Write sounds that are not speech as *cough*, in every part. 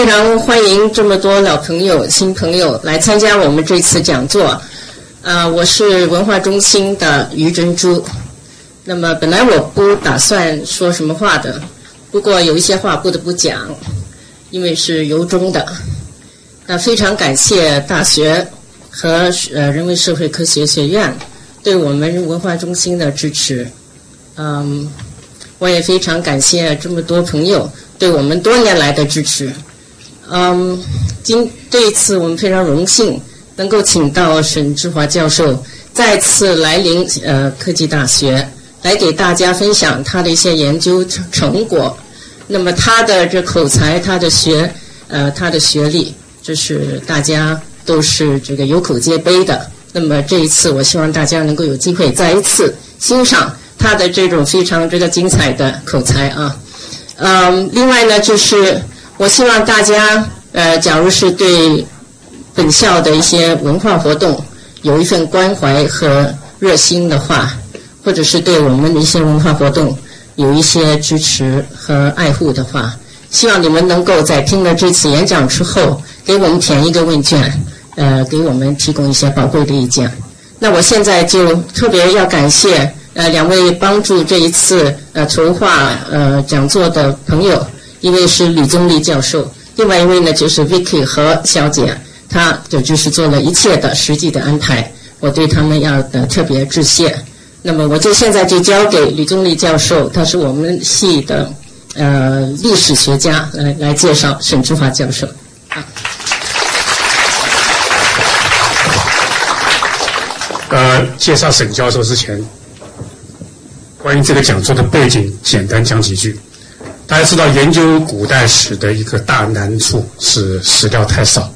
非常欢迎这么多老朋友、新朋友来参加我们这次讲座。啊，我是文化中心的于珍珠。那么本来我不打算说什么话的，不过有一些话不得不讲，因为是由衷的。那非常感谢大学和呃人文社会科学学院对我们文化中心的支持。嗯，我也非常感谢这么多朋友对我们多年来的支持。嗯，今这一次我们非常荣幸能够请到沈志华教授再次来临呃科技大学，来给大家分享他的一些研究成成果。那么他的这口才，他的学呃他的学历。这是大家都是这个有口皆碑的。那么这一次，我希望大家能够有机会再一次欣赏他的这种非常这个精彩的口才啊。嗯，另外呢，就是我希望大家呃，假如是对本校的一些文化活动有一份关怀和热心的话，或者是对我们的一些文化活动有一些支持和爱护的话，希望你们能够在听了这次演讲之后。给我们填一个问卷，呃，给我们提供一些宝贵的意见。那我现在就特别要感谢呃两位帮助这一次呃筹划呃讲座的朋友，一位是李宗立教授，另外一位呢就是 Vicky 何小姐，她就就是做了一切的实际的安排，我对他们要的特别致谢。那么我就现在就交给李宗立教授，他是我们系的呃历史学家，来来介绍沈志华教授。呃，介绍沈教授之前，关于这个讲座的背景，简单讲几句。大家知道，研究古代史的一个大难处是史料太少，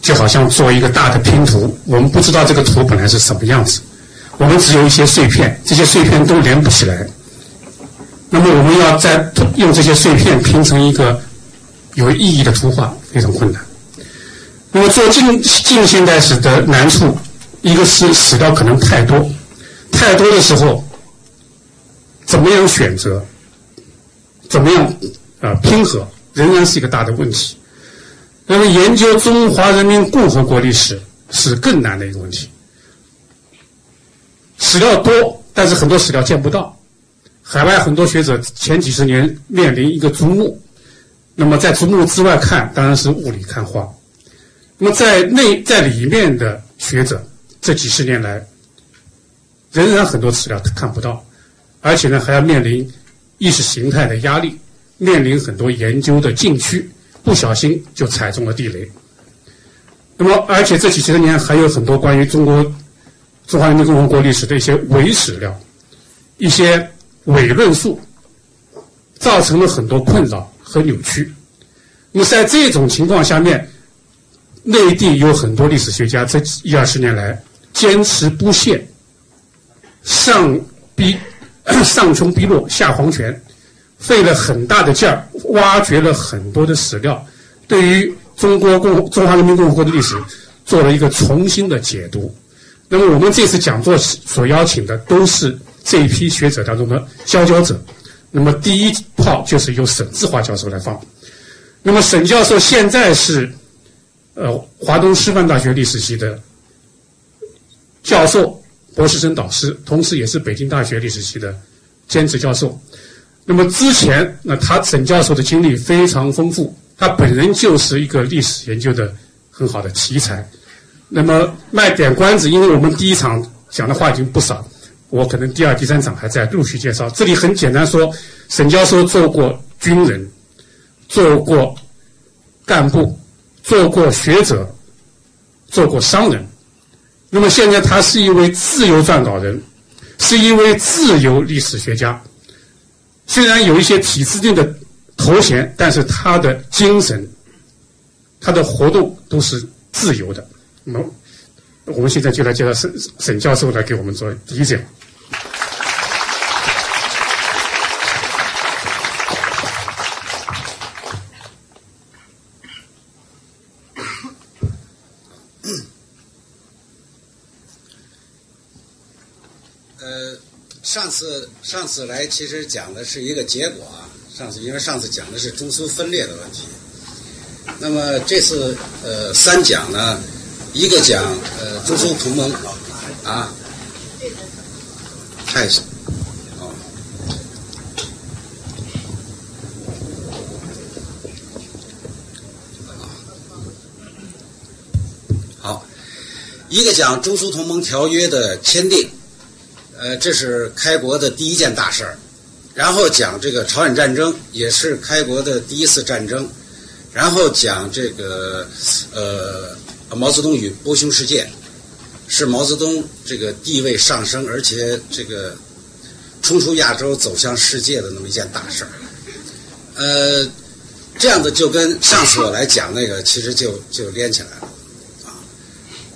就好像做一个大的拼图，我们不知道这个图本来是什么样子，我们只有一些碎片，这些碎片都连不起来。那么，我们要再用这些碎片拼成一个有意义的图画，非常困难。那么，做近近现代史的难处。一个是史料可能太多，太多的时候，怎么样选择，怎么样啊拼合，仍然是一个大的问题。那么研究中华人民共和国历史是更难的一个问题。史料多，但是很多史料见不到。海外很多学者前几十年面临一个竹木，那么在竹木之外看，当然是雾里看花。那么在内在里面的学者。这几十年来，仍然很多史料看不到，而且呢，还要面临意识形态的压力，面临很多研究的禁区，不小心就踩中了地雷。那么，而且这几十年还有很多关于中国中华人民共和国历史的一些伪史料，一些伪论述，造成了很多困扰和扭曲。那么，在这种情况下面，内地有很多历史学家这一二十年来。坚持不懈，上逼 *clears throat* 上穷碧落下黄泉，费了很大的劲儿，挖掘了很多的史料，对于中国共中华人民共和国的历史做了一个重新的解读。那么我们这次讲座所邀请的都是这一批学者当中的佼佼者。那么第一炮就是由沈志华教授来放。那么沈教授现在是呃华东师范大学历史系的。教授、博士生导师，同时也是北京大学历史系的兼职教授。那么之前，那他沈教授的经历非常丰富，他本人就是一个历史研究的很好的奇才。那么卖点关子，因为我们第一场讲的话已经不少，我可能第二、第三场还在陆续介绍。这里很简单说，沈教授做过军人，做过干部，做过学者，做过商人。那么现在他是一位自由撰稿人，是一位自由历史学家。虽然有一些体制内的头衔，但是他的精神、他的活动都是自由的。那么我们现在就来介绍沈沈教授来给我们做第一讲。上次上次来其实讲的是一个结果啊，上次因为上次讲的是中苏分裂的问题，那么这次呃三讲呢，一个讲呃中苏同盟啊，太少哦，好，一个讲中苏同盟条约的签订，呃，这是开国的第一件大事儿。然后讲这个朝鲜战争，也是开国的第一次战争。然后讲这个呃毛泽东与波匈事件，是毛泽东这个地位上升，而且这个冲出亚洲走向世界的那么一件大事儿。呃，这样的就跟上次我来讲那个，其实就就连起来了啊。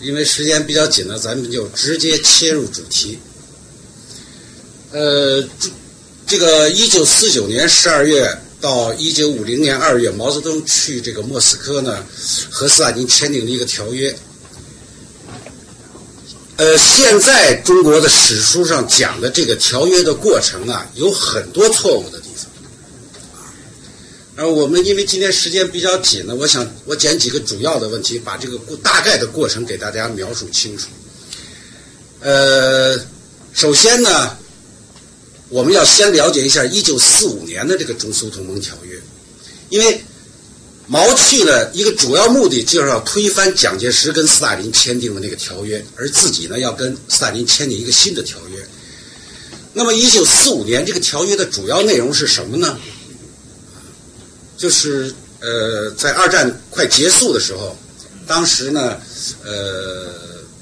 因为时间比较紧呢，咱们就直接切入主题。呃，这个一九四九年十二月。到一九五零年二月，毛泽东去这个莫斯科呢，和斯大林签订了一个条约。呃，现在中国的史书上讲的这个条约的过程啊，有很多错误的地方。而我们因为今天时间比较紧呢，我想我捡几个主要的问题，把这个过大概的过程给大家描述清楚。呃，首先呢。我们要先了解一下一九四五年的这个中苏同盟条约，因为毛去了一个主要目的就是要推翻蒋介石跟斯大林签订的那个条约，而自己呢要跟斯大林签订一个新的条约。那么一九四五年这个条约的主要内容是什么呢？就是呃，在二战快结束的时候，当时呢，呃，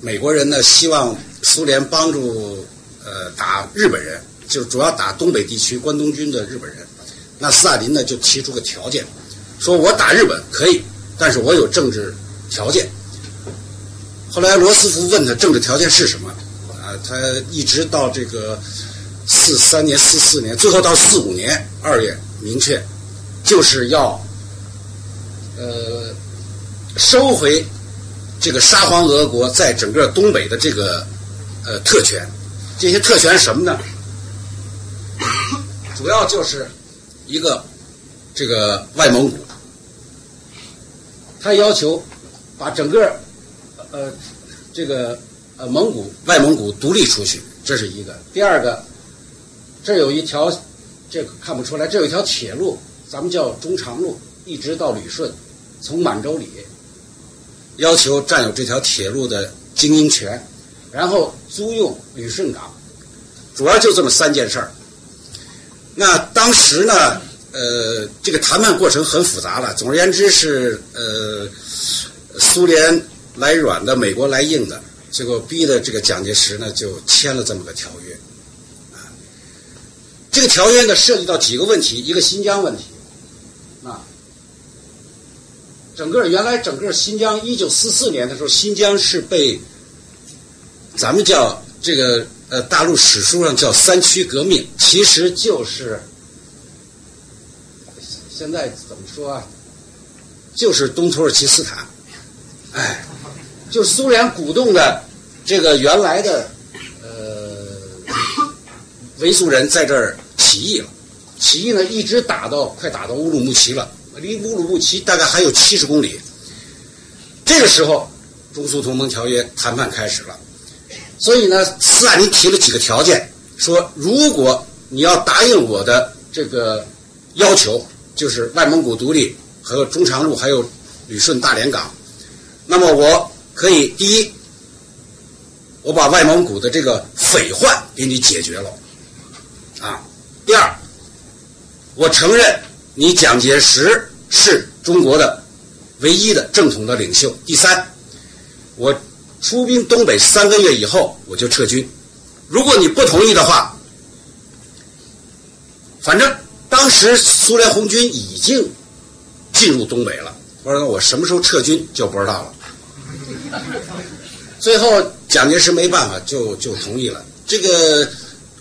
美国人呢希望苏联帮助呃打日本人。就主要打东北地区关东军的日本人，那斯大林呢就提出个条件，说我打日本可以，但是我有政治条件。后来罗斯福问他政治条件是什么，啊，他一直到这个四三年、四四年，最后到四五年二月明确，就是要呃收回这个沙皇俄国在整个东北的这个呃特权，这些特权什么呢？主要就是一个这个外蒙古，他要求把整个呃这个呃蒙古外蒙古独立出去，这是一个。第二个，这有一条这个看不出来，这有一条铁路，咱们叫中长路，一直到旅顺，从满洲里，要求占有这条铁路的经营权，然后租用旅顺港，主要就这么三件事儿。那当时呢，呃，这个谈判过程很复杂了。总而言之是，呃，苏联来软的，美国来硬的，结果逼的这个蒋介石呢就签了这么个条约。啊，这个条约呢涉及到几个问题，一个新疆问题，啊，整个原来整个新疆一九四四年的时候，新疆是被咱们叫这个。呃，大陆史书上叫三区革命，其实就是现在怎么说啊？就是东土耳其斯坦，哎，就是苏联鼓动的这个原来的呃维族人在这儿起义了，起义呢一直打到快打到乌鲁木齐了，离乌鲁木齐大概还有七十公里。这个时候，中苏同盟条约谈判开始了。所以呢，斯大林提了几个条件，说如果你要答应我的这个要求，就是外蒙古独立和中长路还有旅顺大连港，那么我可以第一，我把外蒙古的这个匪患给你解决了，啊，第二，我承认你蒋介石是中国的唯一的正统的领袖，第三，我。出兵东北三个月以后，我就撤军。如果你不同意的话，反正当时苏联红军已经进入东北了。我说我什么时候撤军就不知道了。最后蒋介石没办法，就就同意了。这个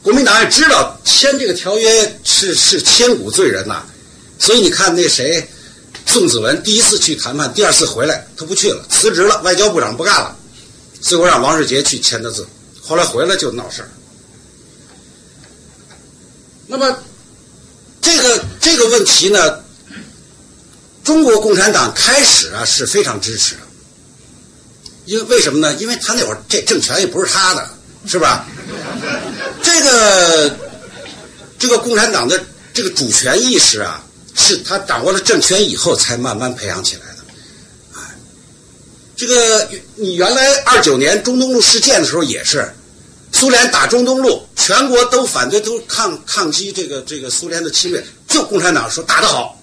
国民党也知道签这个条约是是千古罪人呐，所以你看那谁宋子文第一次去谈判，第二次回来他不去了，辞职了，外交部长不干了。最后让王世杰去签的字，后来回来就闹事儿。那么，这个这个问题呢，中国共产党开始啊是非常支持的，因为为什么呢？因为他那会儿这政权也不是他的，是吧？这个这个共产党的这个主权意识啊，是他掌握了政权以后才慢慢培养起来。这个你原来二九年中东路事件的时候也是，苏联打中东路，全国都反对，都抗抗击这个这个苏联的侵略，就共产党说打得好，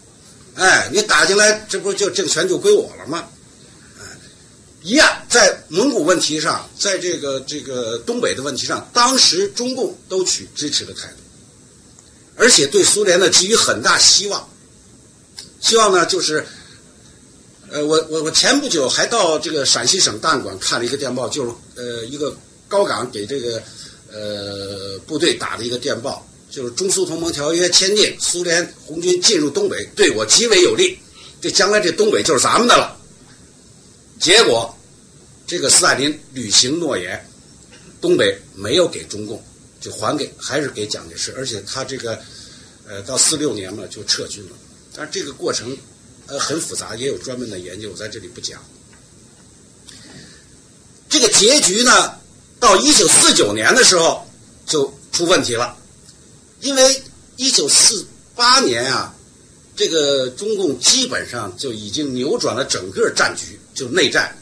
哎，你打进来，这不就政权就归我了吗？一样，在蒙古问题上，在这个这个东北的问题上，当时中共都取支持的态度，而且对苏联呢给予很大希望。希望呢就是，呃，我我我前不久还到这个陕西省档案馆看了一个电报，就是呃一个高岗给这个呃部队打的一个电报，就是中苏同盟条约签订，苏联红军进入东北对我极为有利，这将来这东北就是咱们的了。结果。这个斯大林履行诺言，东北没有给中共，就还给还是给蒋介石，而且他这个，呃，到四六年嘛就撤军了。但是这个过程，呃，很复杂，也有专门的研究，我在这里不讲。这个结局呢，到一九四九年的时候就出问题了，因为一九四八年啊，这个中共基本上就已经扭转了整个战局，就内战。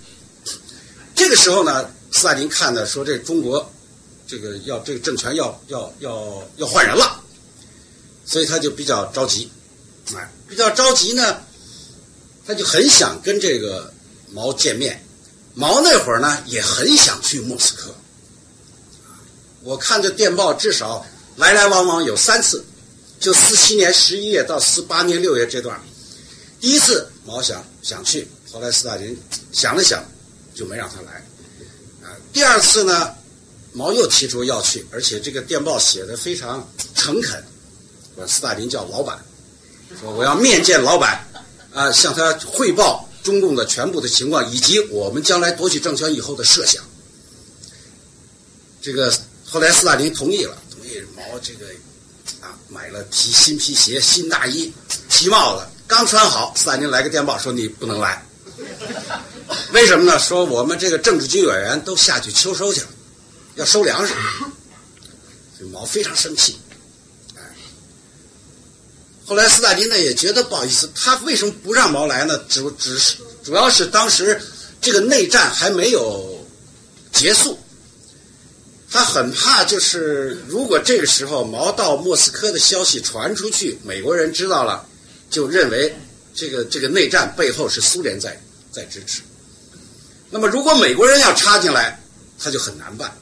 这个时候呢，斯大林看的说这中国，这个要这个政权要要要要换人了，所以他就比较着急，哎，比较着急呢，他就很想跟这个毛见面。毛那会儿呢也很想去莫斯科，我看这电报至少来来往往有三次，就四七年十一月到四八年六月这段，第一次毛想想去，后来斯大林想了想。就没让他来，啊，第二次呢，毛又提出要去，而且这个电报写的非常诚恳，把斯大林叫老板，说我要面见老板，啊，向他汇报中共的全部的情况，以及我们将来夺取政权以后的设想。这个后来斯大林同意了，同意毛这个啊买了皮新皮鞋、新大衣、皮帽子，刚穿好，斯大林来个电报说你不能来。为什么呢？说我们这个政治局委员都下去秋收去了，要收粮食。毛非常生气。后来斯大林呢也觉得不好意思，他为什么不让毛来呢？只只是主要是当时这个内战还没有结束，他很怕就是如果这个时候毛到莫斯科的消息传出去，美国人知道了，就认为这个这个内战背后是苏联在。在支持，那么如果美国人要插进来，他就很难办，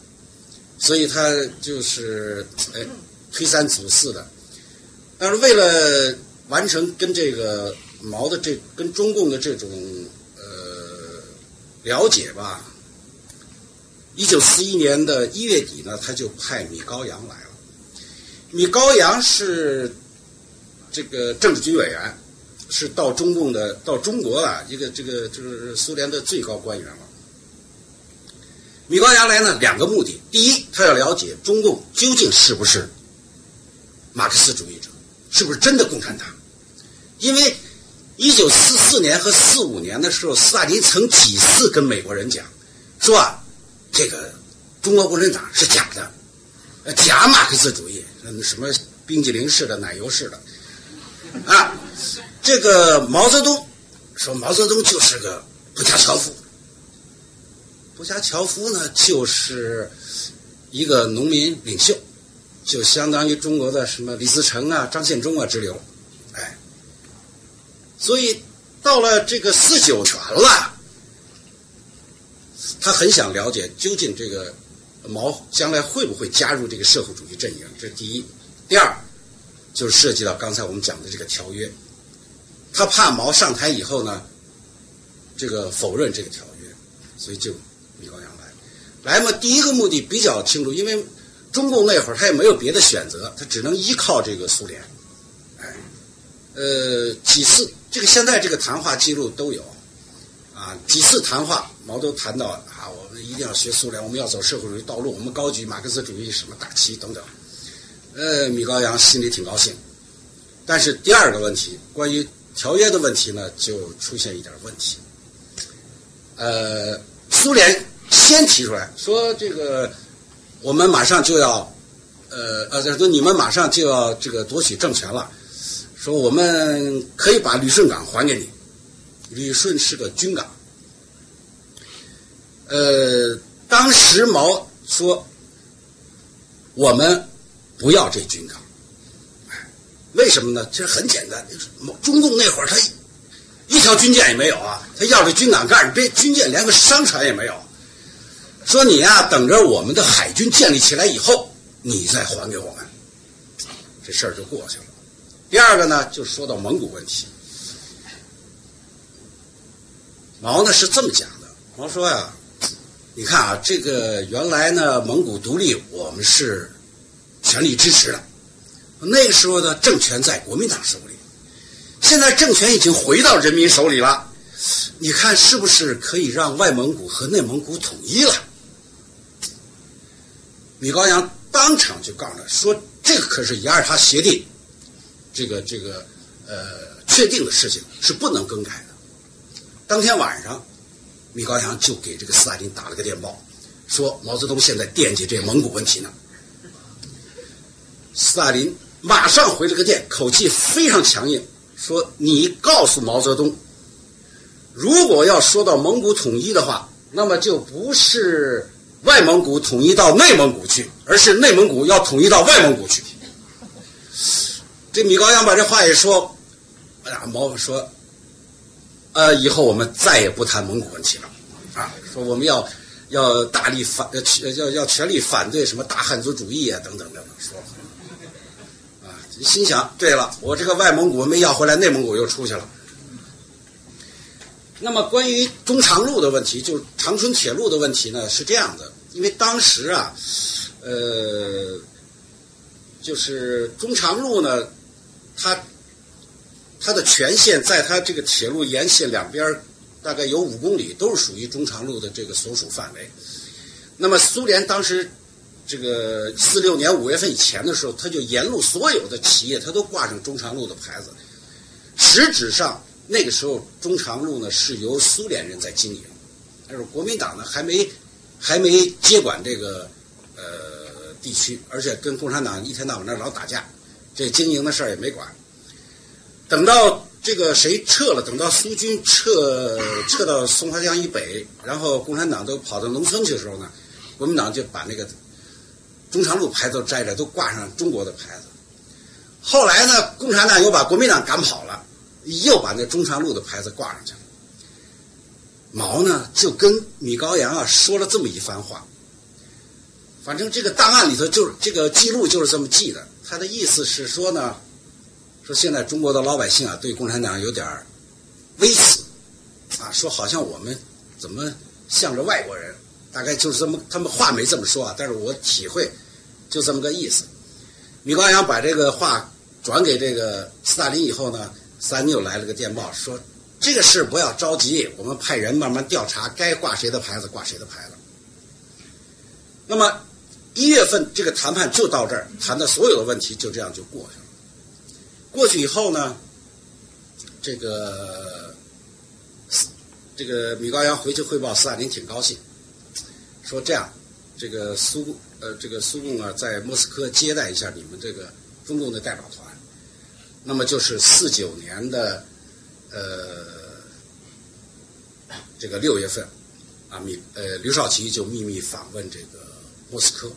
所以他就是哎推三阻四的。但是为了完成跟这个毛的这跟中共的这种呃了解吧，一九四一年的一月底呢，他就派米高扬来了。米高扬是这个政治局委员。是到中共的到中国啊一个这个就是苏联的最高官员了。米高扬来呢，两个目的：第一，他要了解中共究竟是不是马克思主义，是不是真的共产党。因为一九四四年和四五年的时候，斯大林曾几次跟美国人讲，说啊，这个中国共产党是假的，呃假马克思主义，什么冰激凌式的、奶油式的，啊。这个毛泽东说，毛泽东就是个布加乔夫。布加乔夫呢，就是一个农民领袖，就相当于中国的什么李自成啊、张献忠啊之流。哎，所以到了这个四九全了，他很想了解究竟这个毛将来会不会加入这个社会主义阵营。这是第一。第二，就是涉及到刚才我们讲的这个条约。他怕毛上台以后呢，这个否认这个条约，所以就米高扬来。来嘛，第一个目的比较清楚，因为中共那会儿他也没有别的选择，他只能依靠这个苏联。哎，呃，几次这个现在这个谈话记录都有，啊，几次谈话毛都谈到啊，我们一定要学苏联，我们要走社会主义道路，我们高举马克思主义什么大旗等等。呃，米高扬心里挺高兴，但是第二个问题关于。条约的问题呢，就出现一点问题。呃，苏联先提出来说，这个我们马上就要，呃呃，说你们马上就要这个夺取政权了，说我们可以把旅顺港还给你。旅顺是个军港，呃，当时毛说我们不要这军港。为什么呢？其实很简单，中共那会儿他一条军舰也没有啊，他要这军港干什么？这军舰连个商船也没有。说你呀，等着我们的海军建立起来以后，你再还给我们，这事儿就过去了。第二个呢，就说到蒙古问题，毛呢是这么讲的，毛说呀，你看啊，这个原来呢蒙古独立，我们是全力支持的。那个时候的政权在国民党手里，现在政权已经回到人民手里了。你看是不是可以让外蒙古和内蒙古统一了？米高扬当场就告诉他说：“这个可是雅尔塔协定，这个这个呃确定的事情是不能更改的。”当天晚上，米高扬就给这个斯大林打了个电报，说毛泽东现在惦记这蒙古问题呢。斯大林。马上回了个电，口气非常强硬，说：“你告诉毛泽东，如果要说到蒙古统一的话，那么就不是外蒙古统一到内蒙古去，而是内蒙古要统一到外蒙古去。”这米高扬把这话一说，哎呀，毛说：“呃，以后我们再也不谈蒙古问题了，啊，说我们要要大力反，要要要全力反对什么大汉族主义啊，等等等等，说。”啊心想，对了，我这个外蒙古没要回来，内蒙古又出去了。那么关于中长路的问题，就是长春铁路的问题呢，是这样的，因为当时啊，呃，就是中长路呢，它它的全线在它这个铁路沿线两边大概有五公里，都是属于中长路的这个所属范围。那么苏联当时。这个四六年五月份以前的时候，他就沿路所有的企业，他都挂上中长路的牌子。实质上，那个时候中长路呢是由苏联人在经营，但是国民党呢还没还没接管这个呃地区，而且跟共产党一天到晚那老打架，这经营的事儿也没管。等到这个谁撤了，等到苏军撤 *laughs* 撤到松花江以北，然后共产党都跑到农村去的时候呢，国民党就把那个。中长路牌都摘了，都挂上中国的牌子。后来呢，共产党又把国民党赶跑了，又把那中长路的牌子挂上去了。毛呢，就跟米高扬啊说了这么一番话。反正这个档案里头就是这个记录就是这么记的。他的意思是说呢，说现在中国的老百姓啊对共产党有点微词啊，说好像我们怎么向着外国人。大概就是这么，他们话没这么说啊，但是我体会就这么个意思。米高扬把这个话转给这个斯大林以后呢，斯大林又来了个电报，说这个事不要着急，我们派人慢慢调查，该挂谁的牌子挂谁的牌子。那么一月份这个谈判就到这儿，谈的所有的问题就这样就过去了。过去以后呢，这个这个米高扬回去汇报，斯大林挺高兴。说这样，这个苏呃，这个苏共啊，在莫斯科接待一下你们这个中共的代表团。那么就是四九年的呃这个六月份啊，秘呃刘少奇就秘密访问这个莫斯科。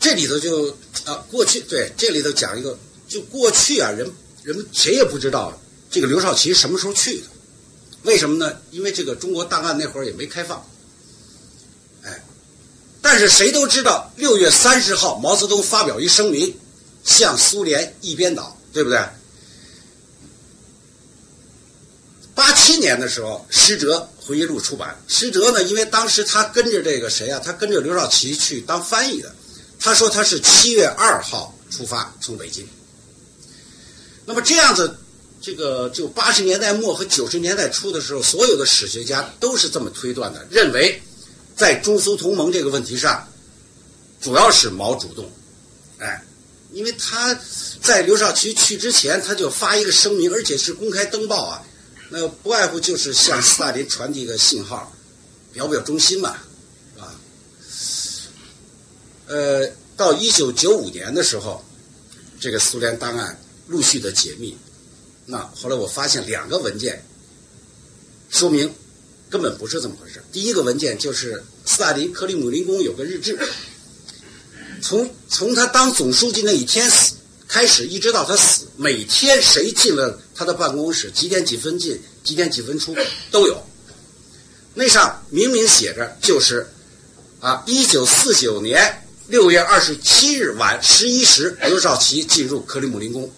这里头就啊，过去对这里头讲一个，就过去啊，人人们谁也不知道这个刘少奇什么时候去的？为什么呢？因为这个中国档案那会儿也没开放。但是谁都知道，六月三十号，毛泽东发表一声明，向苏联一边倒，对不对？八七年的时候，施哲回忆录出版。施哲呢，因为当时他跟着这个谁啊？他跟着刘少奇去当翻译的。他说他是七月二号出发从北京。那么这样子，这个就八十年代末和九十年代初的时候，所有的史学家都是这么推断的，认为。在中苏同盟这个问题上，主要是毛主动，哎，因为他在刘少奇去之前，他就发一个声明，而且是公开登报啊，那不外乎就是向斯大林传递一个信号，表表忠心嘛，是吧？呃，到一九九五年的时候，这个苏联档案陆续的解密，那后来我发现两个文件，说明根本不是这么回事。第一个文件就是斯大林克里姆林宫有个日志。从从他当总书记那一天死开始，一直到他死，每天谁进了他的办公室，几点几分进，几点几分出，都有。那上明明写着，就是啊，一九四九年六月二十七日晚十一时，刘少奇进入克里姆林宫，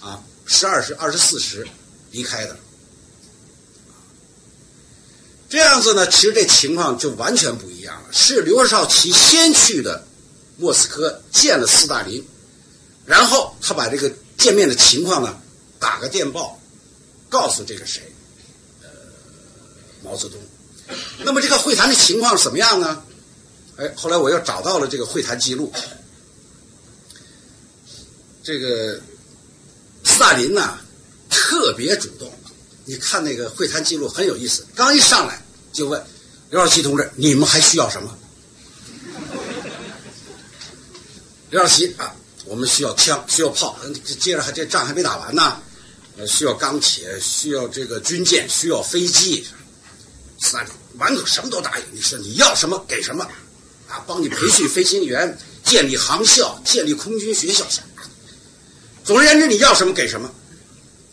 啊，十二时二十四时离开的。这样子呢，其实这情况就完全不一样了，是刘少奇先去的。莫斯科见了斯大林，然后他把这个见面的情况呢，打个电报，告诉这个谁，呃，毛泽东。那么这个会谈的情况怎么样呢？哎，后来我又找到了这个会谈记录。这个斯大林呢，特别主动。你看那个会谈记录很有意思，刚一上来就问刘少奇同志：“你们还需要什么？”刘少奇啊，我们需要枪，需要炮，接着还这仗还没打完呢，需要钢铁，需要这个军舰，需要飞机，三满口什么都答应。你说你要什么给什么，啊，帮你培训飞行员，建立航校，建立空军学校。总而言之，你要什么给什么。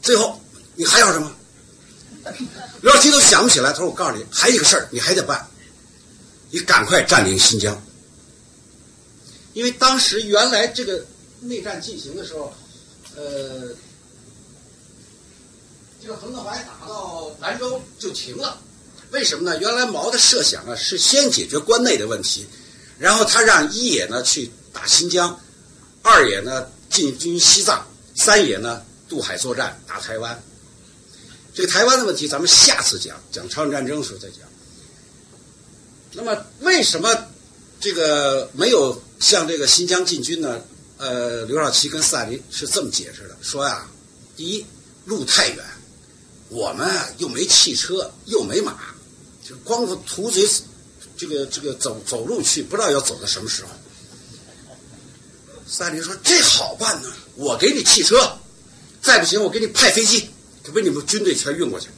最后你还要什么？刘少奇都想不起来。他说：“我告诉你，还有一个事儿，你还得办，你赶快占领新疆。”因为当时原来这个内战进行的时候，呃，这个彭德怀打到兰州就停了，为什么呢？原来毛的设想啊是先解决关内的问题，然后他让一野呢去打新疆，二野呢进军西藏，三野呢渡海作战打台湾。这个台湾的问题咱们下次讲，讲朝鲜战争的时候再讲。那么为什么这个没有？像这个新疆进军呢，呃，刘少奇跟斯大林是这么解释的：说呀，第一，路太远，我们又没汽车，又没马，就光徒嘴，这个这个走走路去，不知道要走到什么时候。斯大林说：“这好办呢，我给你汽车，再不行我给你派飞机，把你们军队全运过去。”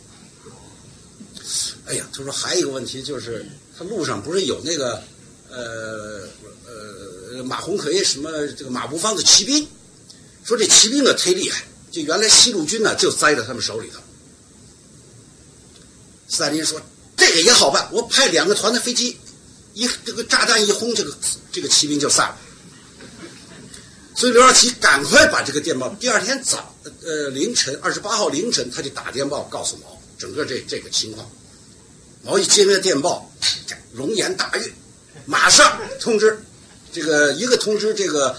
哎呀，他说还有一个问题就是，他路上不是有那个呃呃。马鸿逵什么这个马步芳的骑兵，说这骑兵啊忒厉害，就原来西路军呢就栽在他们手里头。斯大林说这个也好办，我派两个团的飞机，一这个炸弹一轰，这个这个骑兵就散了。所以刘少奇赶快把这个电报，第二天早呃凌晨二十八号凌晨他就打电报告诉毛整个这这个情况。毛一接了电报，龙颜大悦，马上通知。这个一个通知这个，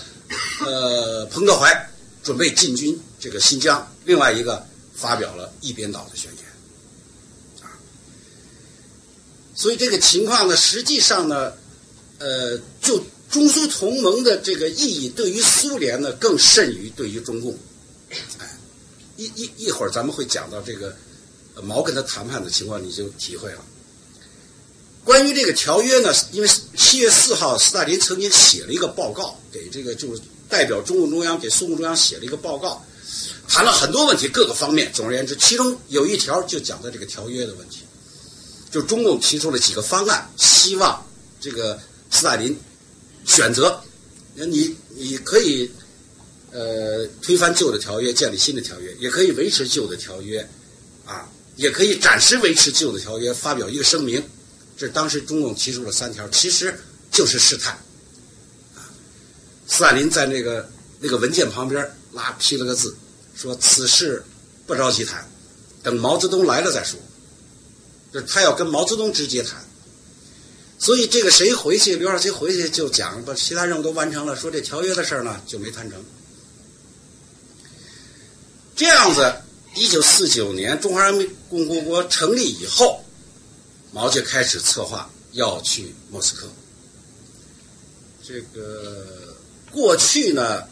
呃，彭德怀准备进军这个新疆，另外一个发表了一边倒的宣言，啊，所以这个情况呢，实际上呢，呃，就中苏同盟的这个意义，对于苏联呢更甚于对于中共，哎，一一一会儿咱们会讲到这个毛跟他谈判的情况，你就体会了。关于这个条约呢，因为七月四号，斯大林曾经写了一个报告，给这个就是代表中共中央给苏共中央写了一个报告，谈了很多问题，各个方面。总而言之，其中有一条就讲的这个条约的问题，就中共提出了几个方案，希望这个斯大林选择，你你可以呃推翻旧的条约，建立新的条约，也可以维持旧的条约，啊，也可以暂时维持旧的条约，发表一个声明。这当时中共提出了三条，其实就是试探。啊，斯大林在那个那个文件旁边拉批了个字，说此事不着急谈，等毛泽东来了再说。他要跟毛泽东直接谈。所以这个谁回去，刘少奇回去就讲，把其他任务都完成了，说这条约的事儿呢就没谈成。这样子，一九四九年中华人民共和国成立以后。毛就开始策划要去莫斯科。这个过去呢，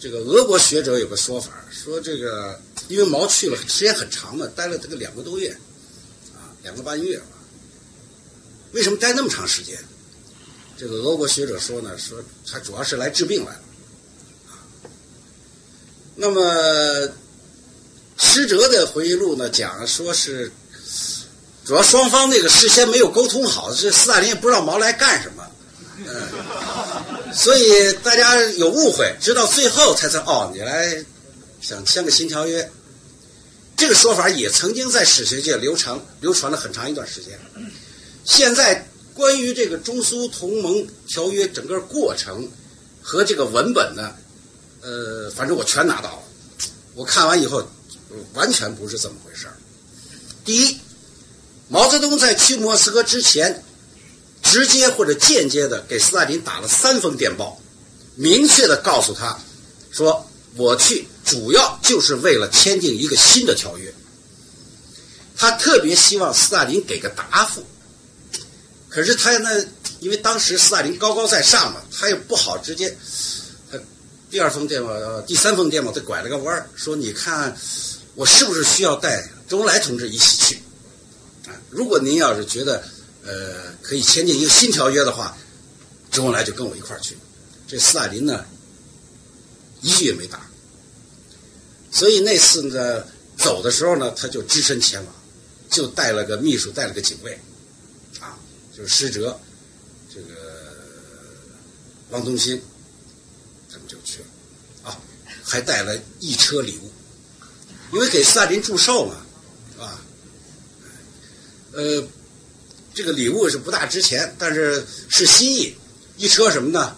这个俄国学者有个说法，说这个因为毛去了时间很长嘛，待了这个两个多月，两个半月吧。为什么待那么长时间？这个俄国学者说呢，说他主要是来治病来了。那么施哲的回忆录呢，讲说是主要双方那个事先没有沟通好，这斯大林也不知道毛来干什么，嗯，所以大家有误会，直到最后才知道哦，你来想签个新条约。这个说法也曾经在史学界流传流传了很长一段时间。现在关于这个中苏同盟条约整个过程和这个文本呢，呃，反正我全拿到了。我看完以后，完全不是这么回事儿。第一，毛泽东在去莫斯科之前，直接或者间接的给斯大林打了三封电报，明确的告诉他，说我去主要就是为了签订一个新的条约。他特别希望斯大林给个答复。可是他那，因为当时斯大林高高在上嘛，他又不好直接。他第二封电报，第三封电报，他拐了个弯儿，说：“你看，我是不是需要带周恩来同志一起去？啊，如果您要是觉得，呃，可以签订一个新条约的话，周恩来就跟我一块儿去。这斯大林呢，一句也没答。所以那次呢，走的时候呢，他就只身前往，就带了个秘书，带了个警卫。”啊就是施哲，这个汪东兴，他们就去了，啊，还带了一车礼物，因为给斯大林祝寿嘛，啊，呃，这个礼物是不大值钱，但是是心意，一车什么呢？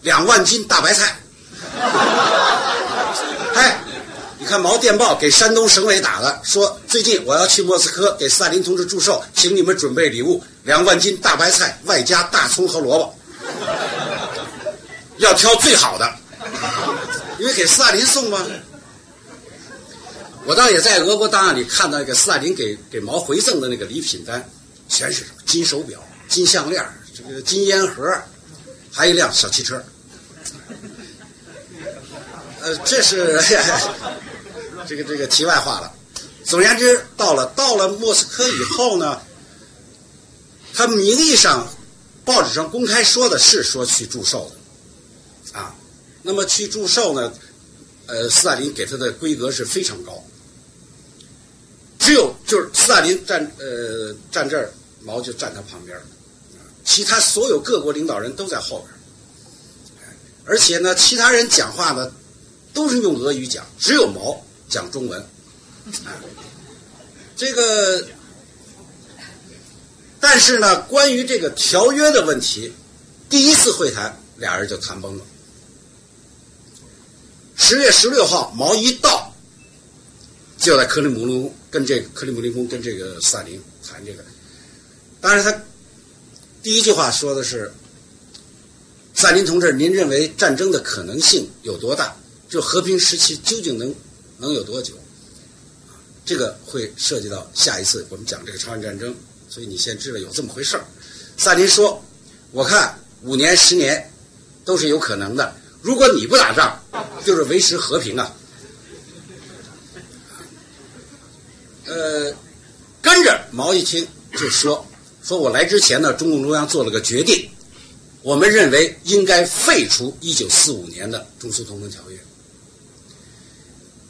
两万斤大白菜，哎。*laughs* 你看毛电报给山东省委打的，说最近我要去莫斯科给斯大林同志祝寿，请你们准备礼物两万斤大白菜，外加大葱和萝卜，*laughs* 要挑最好的，因为给斯大林送吗？我倒也在俄国档案里看到一个斯大林给给毛回赠的那个礼品单，全是金手表、金项链、这个金烟盒，还有一辆小汽车。呃，这是。*laughs* 这个这个题外话了。总而言之，到了到了莫斯科以后呢，他名义上报纸上公开说的是说去祝寿的，啊，那么去祝寿呢，呃，斯大林给他的规格是非常高，只有就是斯大林站呃站这儿，毛就站他旁边其他所有各国领导人都在后边而且呢，其他人讲话呢都是用俄语讲，只有毛。讲中文，啊，这个，但是呢，关于这个条约的问题，第一次会谈俩人就谈崩了。十月十六号，毛一到，就在克里姆林宫跟这个克里姆林宫跟这个斯大林谈这个。当然，他第一句话说的是：“斯大林同志，您认为战争的可能性有多大？就和平时期究竟能？”能有多久？这个会涉及到下一次我们讲这个朝鲜战争，所以你先知道有这么回事儿。萨林说：“我看五年、十年都是有可能的。如果你不打仗，就是维持和平啊。”呃，跟着毛一听就说：“说我来之前呢，中共中央做了个决定，我们认为应该废除一九四五年的中苏同盟条约。”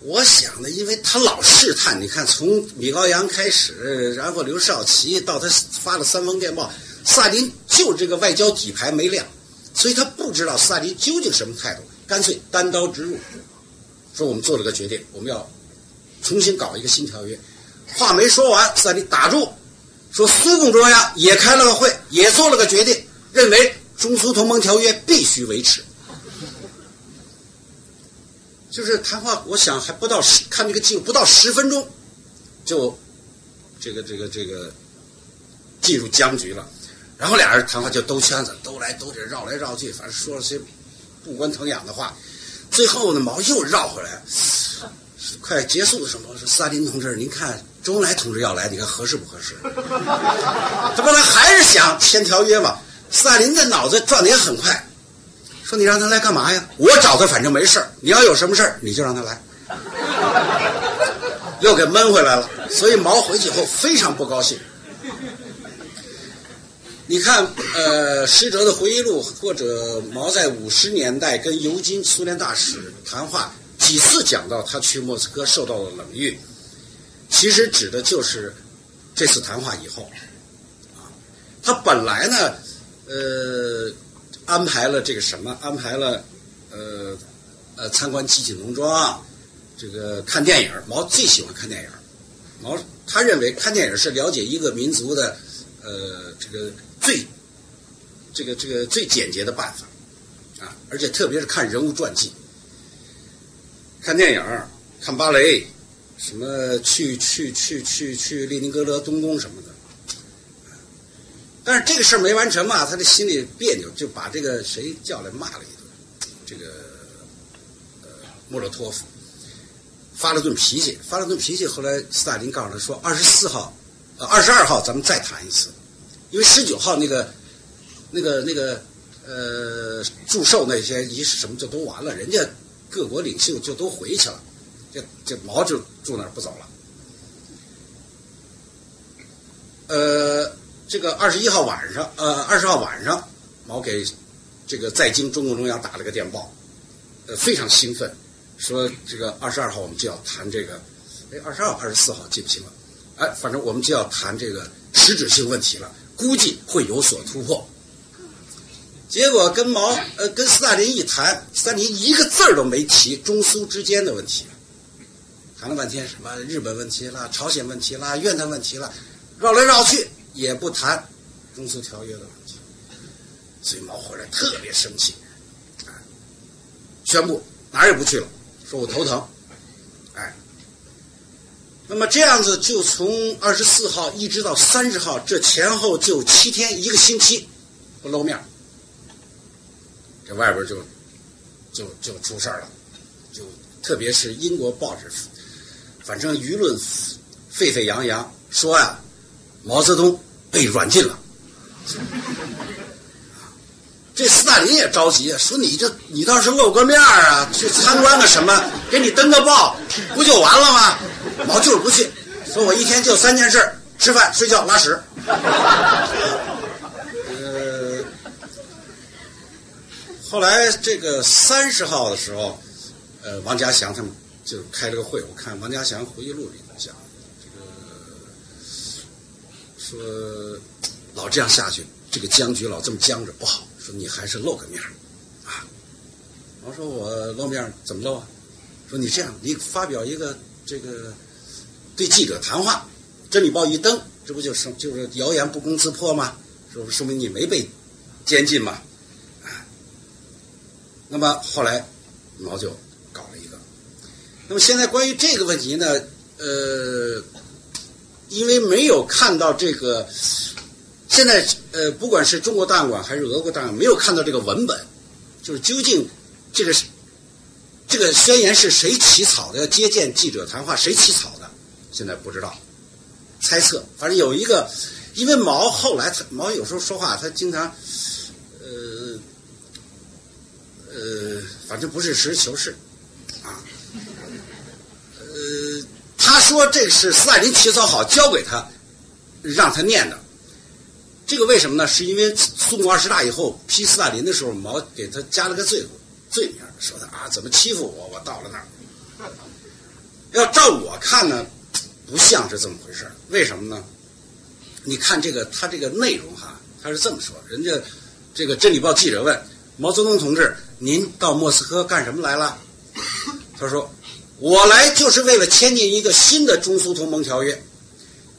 我想呢，因为他老试探，你看从米高扬开始，然后刘少奇到他发了三封电报，萨林就这个外交底牌没亮，所以他不知道萨林究竟什么态度，干脆单刀直入，说我们做了个决定，我们要重新搞一个新条约。话没说完，萨林打住，说苏共中央也开了个会，也做了个决定，认为中苏同盟条约必须维持。就是谈话，我想还不到十，看这个记录不到十分钟，就这个这个这个进入僵局了。然后俩人谈话就兜圈子，兜来兜去，绕来绕去，反正说了些不关疼痒的话。最后呢，毛又绕回来，快结束的时候说：“斯大林同志，您看周恩来同志要来，你看合适不合适？” *laughs* 他不，他还是想签条约嘛。斯大林的脑子转的也很快。说你让他来干嘛呀？我找他反正没事儿，你要有什么事儿你就让他来。又给闷回来了，所以毛回去以后非常不高兴。你看，呃，使者的回忆录或者毛在五十年代跟尤金苏联大使谈话，几次讲到他去莫斯科受到了冷遇，其实指的就是这次谈话以后，啊，他本来呢，呃，安排了这个什么，安排了，呃，呃，参观集体农庄，这个看电影。毛最喜欢看电影，毛他认为看电影是了解一个民族的，呃，这个。最这个这个最简洁的办法啊，而且特别是看人物传记、看电影、看芭蕾，什么去去去去去列宁格勒东宫什么的。但是这个事儿没完成嘛，他这心里别扭，就把这个谁叫来骂了一顿，这个呃莫洛托夫发了顿脾气，发了顿脾气。后来斯大林告诉他说：“二十四号，呃，二十二号咱们再谈一次。”因为十九号那个、那个、那个呃祝寿那些仪式什么就都完了，人家各国领袖就都回去了，这这毛就住那儿不走了。呃，这个二十一号晚上，呃，二十号晚上，毛给这个在京中共中央打了个电报，呃，非常兴奋，说这个二十二号我们就要谈这个，哎，二十二、二十四号记不清了，哎，反正我们就要谈这个实质性问题了。估计会有所突破。结果跟毛呃跟斯大林一谈，斯大林一个字儿都没提中苏之间的问题，谈了半天什么日本问题啦、朝鲜问题啦、越南问题啦，绕来绕去也不谈中苏条约的问题，所以毛回来特别生气，宣布哪儿也不去了，说我头疼。哎那么这样子就从二十四号一直到三十号，这前后就七天，一个星期不露面这外边就就就出事了，就特别是英国报纸，反正舆论沸沸扬扬，说呀，毛泽东被软禁了。这斯大林也着急，说你这你倒是露个面啊，去参观个什么，给你登个报，不就完了吗？毛就是不去，说我一天就三件事：吃饭、睡觉、拉屎。呃，后来这个三十号的时候，呃，王家祥他们就开了个会，我看王家祥回忆录里讲，这个说老这样下去，这个僵局老这么僵着不好，说你还是露个面啊。我说我露面怎么露啊？说你这样，你发表一个这个。对记者谈话，《真理报》一登，这不就是就是谣言不攻自破吗？说说明你没被监禁嘛？啊，那么后来毛就搞了一个。那么现在关于这个问题呢，呃，因为没有看到这个，现在呃，不管是中国档案馆还是俄国档案馆，没有看到这个文本，就是究竟这个这个宣言是谁起草的？要接见记者谈话，谁起草的？现在不知道，猜测，反正有一个，因为毛后来他毛有时候说话，他经常，呃，呃，反正不是实事求是，啊，他说这是斯大林起草好交给他，让他念的，这个为什么呢？是因为苏共二十大以后批斯大林的时候，毛给他加了个罪罪名，说他啊怎么欺负我，我到了那儿，要照我看呢。不像是这么回事为什么呢？你看这个，他这个内容哈，他是这么说：人家这个《真理报》记者问毛泽东同志：“您到莫斯科干什么来了？”他说：“我来就是为了签订一个新的中苏同盟条约。”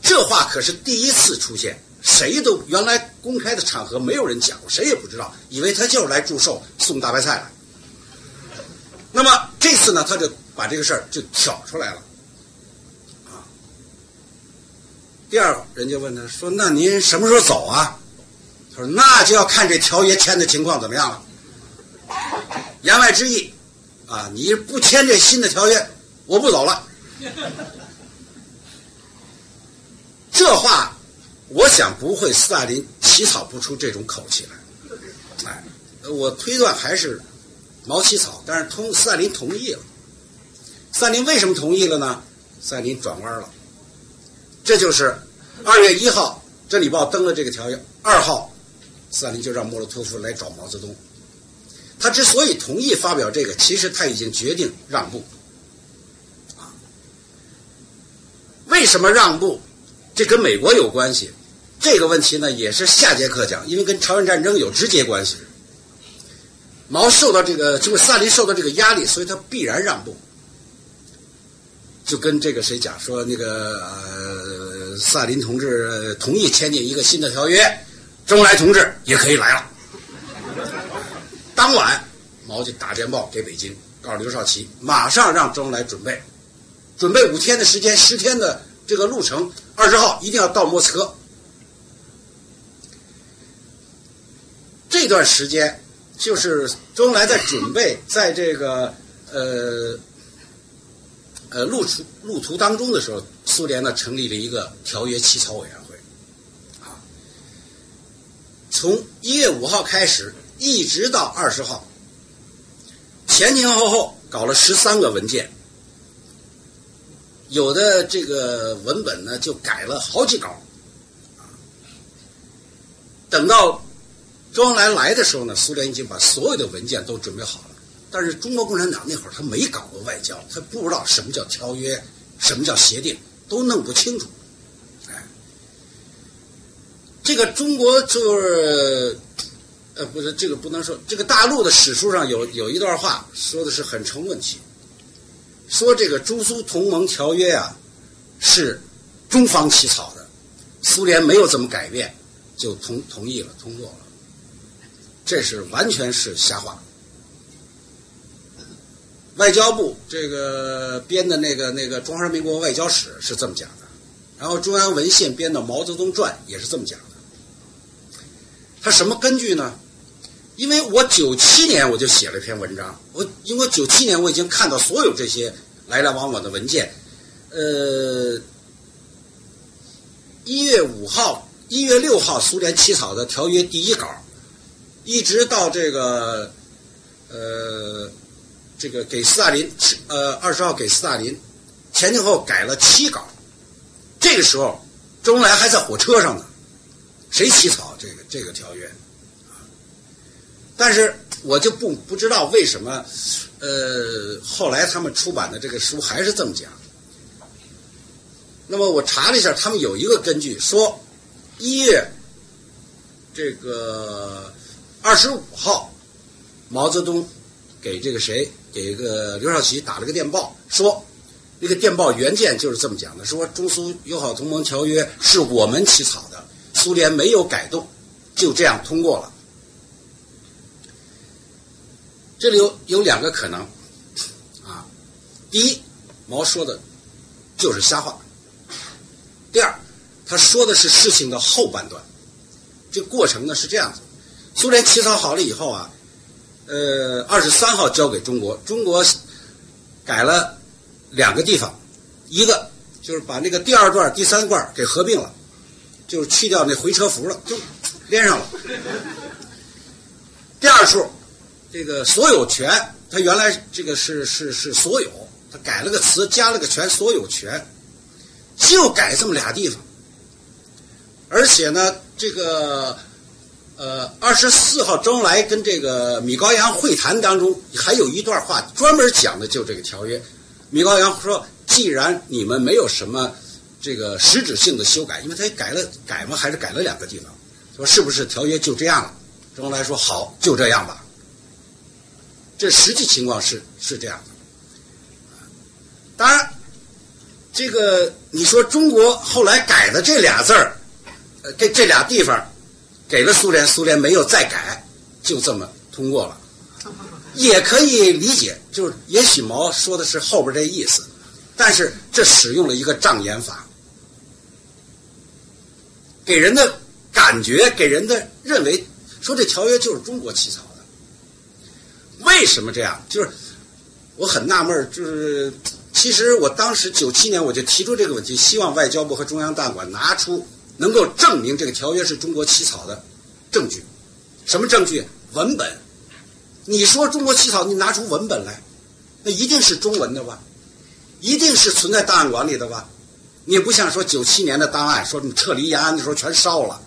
这话可是第一次出现，谁都原来公开的场合没有人讲过，谁也不知道，以为他就是来祝寿送大白菜来。那么这次呢，他就把这个事儿就挑出来了。啊第二人家问他说：“那您什么时候走啊？”他说：“那就要看这条约签的情况怎么样了。”言外之意，啊，你不签这新的条约，我不走了。这话，我想不会，斯大林起草不出这种口气来。哎，我推断还是毛起草，但是通斯大林同意了。斯大林为什么同意了呢？斯大林转弯了，这就是二月一号《真理报》登了这个条约，二号斯大林就让莫洛托夫来找毛泽东。他之所以同意发表这个，其实他已经决定让步。啊，为什么让步？这跟美国有关系。这个问题呢，也是下节课讲，因为跟朝鲜战争有直接关系。毛受到这个，就是萨林受到这个压力，所以他必然让步。就跟这个谁讲说，那个呃，萨林同志同意签订一个新的条约，周恩来同志也可以来了。当晚，毛就打电报给北京，告诉刘少奇，马上让周恩来准备，准备五天的时间，十天的这个路程，二十号一定要到莫斯科。这段时间，就是周恩来在准备，在这个呃。呃，路途路途当中的时候，苏联呢成立了一个条约起草委员会，啊，从一月五号开始，一直到二十号，前前后后搞了十三个文件，有的这个文本呢就改了好几稿，等到周恩来来的时候呢，苏联已经把所有的文件都准备好了。但是中国共产党那会儿他没搞过外交，他不知道什么叫条约，什么叫协定，都弄不清楚。哎，这个中国就是，呃，不是这个不能说，这个大陆的史书上有有一段话说的是很成问题，说这个中苏同盟条约啊是中方起草的，苏联没有怎么改变就同同意了通过了，这是完全是瞎话。外交部这个编的那个那个《中华人民国外交史》是这么讲的，然后中央文献编的《毛泽东传》也是这么讲的。他什么根据呢？因为我九七年我就写了一篇文章，我因为九七年我已经看到所有这些来来往往的文件，呃，一月五号、一月六号苏联起草的条约第一稿，一直到这个呃。这个给斯大林，呃，二十号给斯大林，前前后改了七稿。这个时候，周恩来还在火车上呢。谁起草这个这个条约？但是我就不不知道为什么，呃，后来他们出版的这个书还是这么讲。那么我查了一下，他们有一个根据，说一月这个二十五号，毛泽东给这个谁？给一个刘少奇打了个电报，说那个电报原件就是这么讲的：说中苏友好同盟条约是我们起草的，苏联没有改动，就这样通过了。这里有有两个可能啊，第一，毛说的就是瞎话；第二，他说的是事情的后半段。这过程呢是这样子：苏联起草好了以后啊。呃，二十三号交给中国，中国改了两个地方，一个就是把那个第二段、第三段给合并了，就是去掉那回车符了，就连上了。第二处，这个所有权，它原来这个是是是所有，它改了个词，加了个权，所有权，就改这么俩地方，而且呢，这个。呃，二十四号周恩来跟这个米高扬会谈当中，还有一段话专门讲的就这个条约。米高扬说：“既然你们没有什么这个实质性的修改，因为他改了改嘛，还是改了两个地方，说是不是条约就这样了？”周恩来说：“好，就这样吧。”这实际情况是是这样的。当然，这个你说中国后来改的这俩字儿，呃，这这俩地方。给了苏联，苏联没有再改，就这么通过了，也可以理解，就是也许毛说的是后边这意思，但是这使用了一个障眼法，给人的感觉，给人的认为，说这条约就是中国起草的，为什么这样？就是我很纳闷，就是其实我当时九七年我就提出这个问题，希望外交部和中央档案馆拿出。能够证明这个条约是中国起草的证据，什么证据？文本你说中国起草，你拿出文本来，那一定是中文的吧？一定是存在档案馆里的吧？你不像说九七年的档案，说你撤离延安的时候全烧了，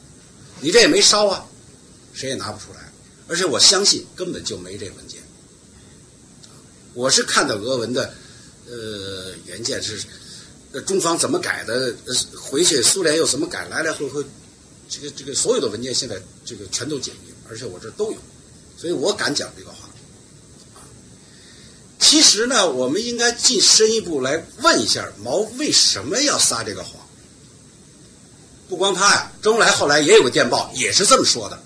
你这也没烧啊，谁也拿不出来。而且我相信根本就没这文件。我是看到俄文的，呃，原件是，中方怎么改的？回去苏联又怎么改？来来回回，这个这个所有的文件现在这个全都解密，而且我这都有，所以我敢讲这个话。其实呢，我们应该进深一步来问一下毛为什么要撒这个谎？不光他呀，周恩来后来也有个电报，也是这么说的。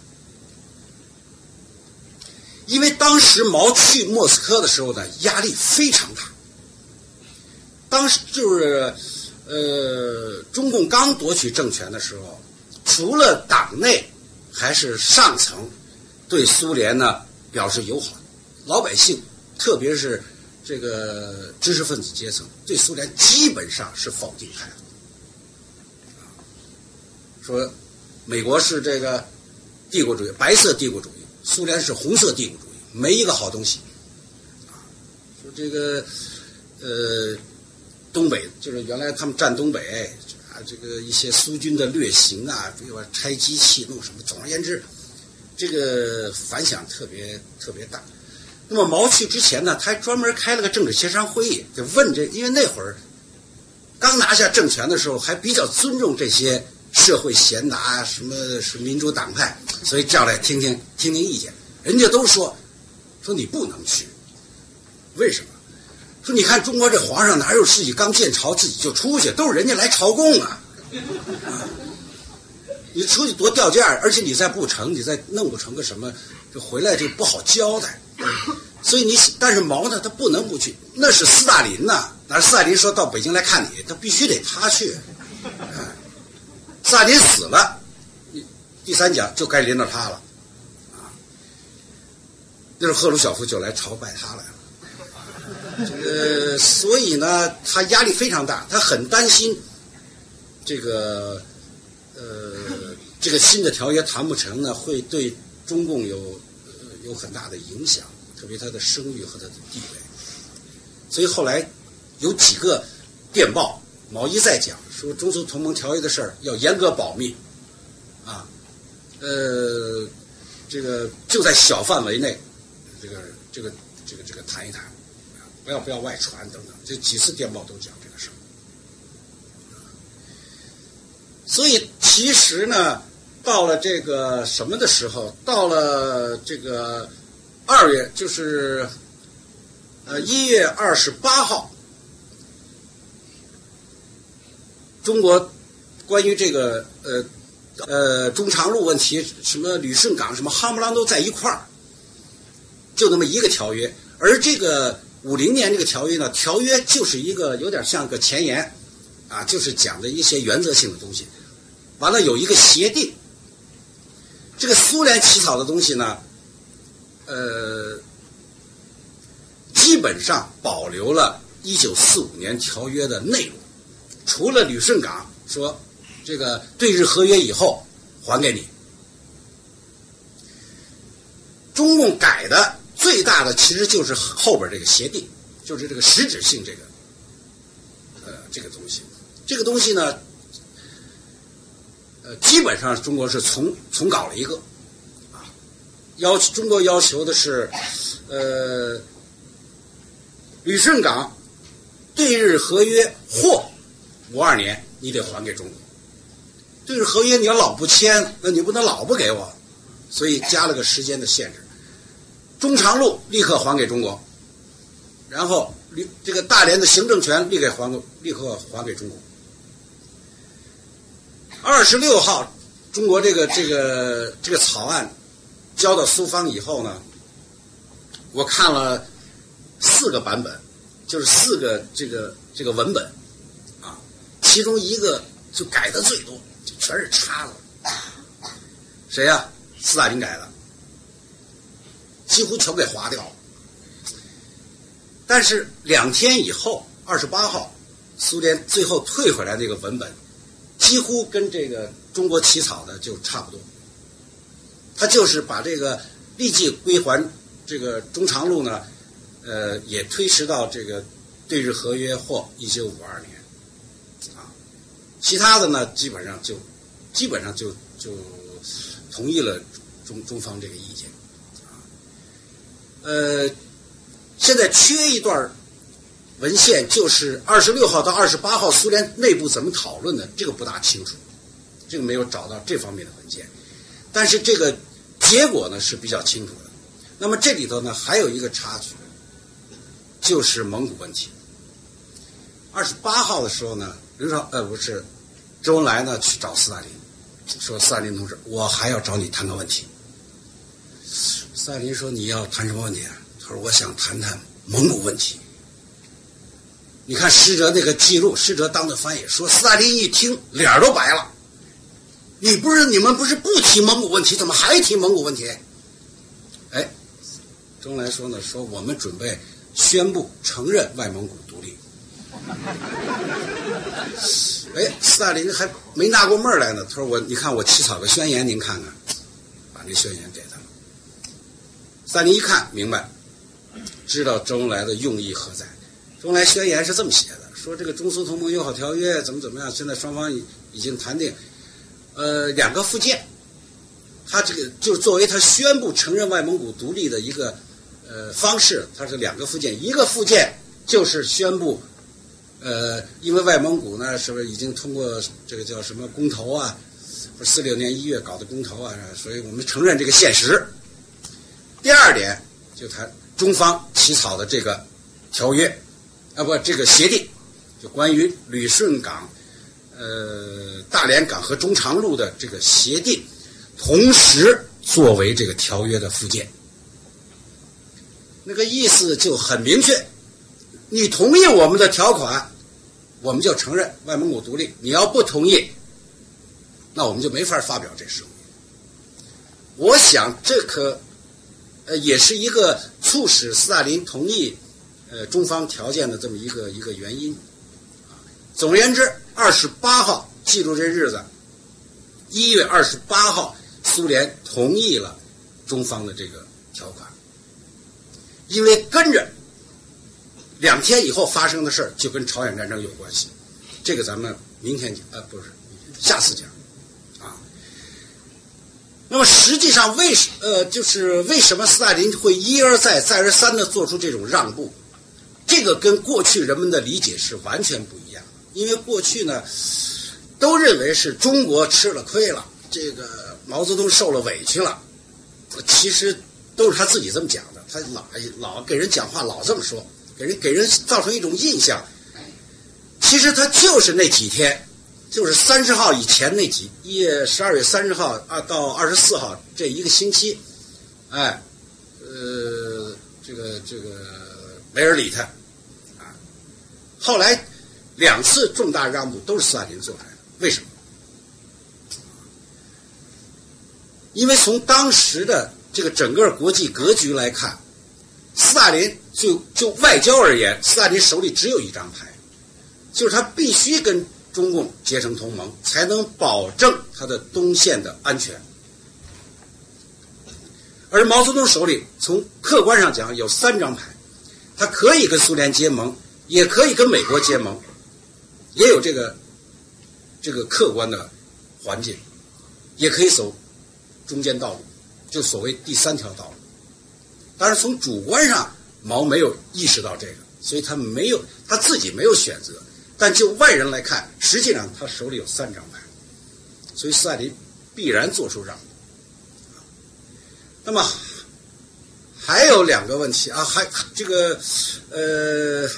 因为当时毛去莫斯科的时候呢，压力非常大。当时就是呃，中共刚夺取政权的时候，除了党内还是上层对苏联呢表示友好，老百姓特别是这个知识分子阶层对苏联基本上是否定态度。说美国是这个帝国主义，白色帝国主义。苏联是红色帝国，没一个好东西。啊，说这个呃，东北就是原来他们占东北啊，这个一些苏军的掠行啊，比如说拆机器弄什么，总而言之，这个反响特别特别大。那么毛去之前呢，他还专门开了个政治协商会议，就问这，因为那会儿刚拿下政权的时候，还比较尊重这些。社会贤达，什么是民主党派，所以叫来听听听听意见。人家都说说你不能去，为什么？说你看中国这皇上哪有自己刚建朝自己就出去，都是人家来朝贡啊。*laughs* 你出去多掉价，而且你再不成，你再弄不成个什么，就回来就不好交代。*coughs* 所以你但是毛呢，他不能不去，那是斯大林呐。那斯大林说到北京来看你，他必须得他去。斯大林死了，第三讲就该轮到他了，那时赫鲁晓夫就来朝拜他来了，呃所以呢，他压力非常大，他很担心这个呃这个新的条约谈不成呢，会对中共有有很大的影响，特别他的声誉和他的地位，所以后来有几个电报，毛一再讲。说中苏同盟条约的事儿要严格保密，啊，呃，这个就在小范围内，这个这个这个这个谈一谈，不要不要外传等等，这几次电报都讲这个事儿。所以其实呢，到了这个什么的时候，到了这个二月，就是呃一月二十八号。中国关于这个呃呃中长路问题，什么旅顺港，什么夯不啷都在一块儿，就那么一个条约。而这个五零年这个条约呢，条约就是一个有点像个前言啊，就是讲的一些原则性的东西。完了有一个协定，这个苏联起草的东西呢，呃，基本上保留了一九四五年条约的内容。除了旅顺港说，这个对日合约以后还给你，中共改的最大的其实就是后边这个协定，就是这个实质性这个，呃，这个东西，这个东西呢，呃，基本上中国是重重搞了一个，啊，要求中国要求的是，呃，旅顺港对日合约或。五二年，你得还给中国。对日合约你要老不签，那你不能老不给我，所以加了个时间的限制。中长路立刻还给中国，然后这个大连的行政权立刻还立刻还给中国。二十六号，中国这个这个这个草案交到苏方以后呢，我看了四个版本，就是四个这个这个文本啊。其中一个就改的最多，就全是叉子。谁呀？斯大林改的，几乎全给划掉了。但是两天以后，二十八号，苏联最后退回来那个文本，几乎跟这个中国起草的就差不多。他就是把这个立即归还这个中长路呢，呃，也推迟到这个对日合约或一九五二年，啊，其他的呢，基本上就基本上就就同意了中中方这个意见，呃，现在缺一段文献，就是二十六号到二十八号苏联内部怎么讨论的，这个不大清楚，这个没有找到这方面的文件，但是这个结果呢是比较清楚的。那么这里头呢还有一个插曲，就是蒙古问题。二十八号的时候呢，刘少呃不是周恩来呢去找斯大林，说斯大林同志，我还要找你谈个问题。斯大林说你要谈什么问题啊？他说我想谈谈蒙古问题。你看施哲那个记录，施哲当的翻译说，斯大林一听脸儿都白了。你不是你们不是不提蒙古问题，怎么还提蒙古问题？哎，周恩来说呢，说我们准备宣布承认外蒙古独立。哎，斯大林还没纳过闷儿来呢，他说我你看我起草个宣言，您看看，把这宣言三。林一看明白，知道周恩来的用意何在。周恩来宣言是这么写的：说这个中苏同盟友好条约怎么怎么样，现在双方已已经谈定，呃，两个附件，他这个就是作为他宣布承认外蒙古独立的一个呃方式，它是两个附件，一个附件就是宣布，呃，因为外蒙古呢是不是已经通过这个叫什么公投啊，不是四六年一月搞的公投啊，所以我们承认这个现实。第二点就谈中方起草的这个条约。啊不，这个协定就关于旅顺港、呃大连港和中长路的这个协定，同时作为这个条约的附件，那个意思就很明确：你同意我们的条款，我们就承认外蒙古独立；你要不同意，那我们就没法发表这声明。我想这可呃也是一个促使斯大林同意。呃，中方条件的这么一个一个原因，总而言之，二十八号记住这日子，一月二十八号，苏联同意了中方的这个条款，因为跟着两天以后发生的事儿就跟朝鲜战争有关系，这个咱们明天讲，呃，不是，下次讲，那么实际上为什呃，就是为什么斯大林会一而再再而三的做出这种让步？这个跟过去人们的理解是完全不一样，因为过去呢，都认为是中国吃了亏了，这个毛泽东受了委屈了，其实都是他自己这么讲的，他老老给人讲话老这么说，给人给人造成一种印象，其实他就是那几天，就是三十号以前那几一月十二月三十号啊到二十四号这一个星期，哎，呃，这个这个没人理他。啊后来两次重大让步都是斯大林做来的，为什么？因为从当时的这个整个国际格局来看，斯大林就就外交而言，斯大林手里只有一张牌，就是他必须跟中共结成同盟，才能保证他的东线的安全。而毛泽东手里从客观上讲有三张牌，他可以跟苏联结盟。也可以跟美国结盟，也有这个这个客观的环境，也可以走中间道路，就所谓第三条道路。但是从主观上，毛没有意识到这个，所以他没有他自己没有选择。但就外人来看，实际上他手里有三张牌，所以斯大林必然做出让步。那么还有两个问题啊，还这个呃。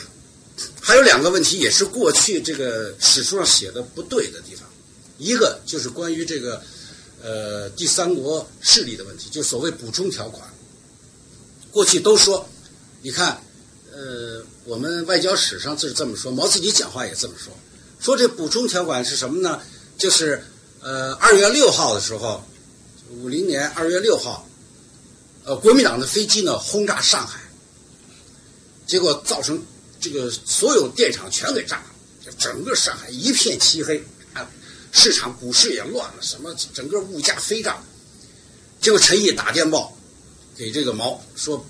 还有两个问题，也是过去这个史书上写的不对的地方。一个就是关于这个呃第三国势力的问题，就所谓补充条款。过去都说，你看，呃，我们外交史上是这么说，毛自己讲话也这么说，说这补充条款是什么呢？就是呃二月六号的时候，五零年二月六号，呃国民党的飞机呢轰炸上海，结果造成。这个所有电厂全给炸了，整个上海一片漆黑啊！市场股市也乱了，什么整个物价飞涨。结果陈毅打电报给这个毛说：“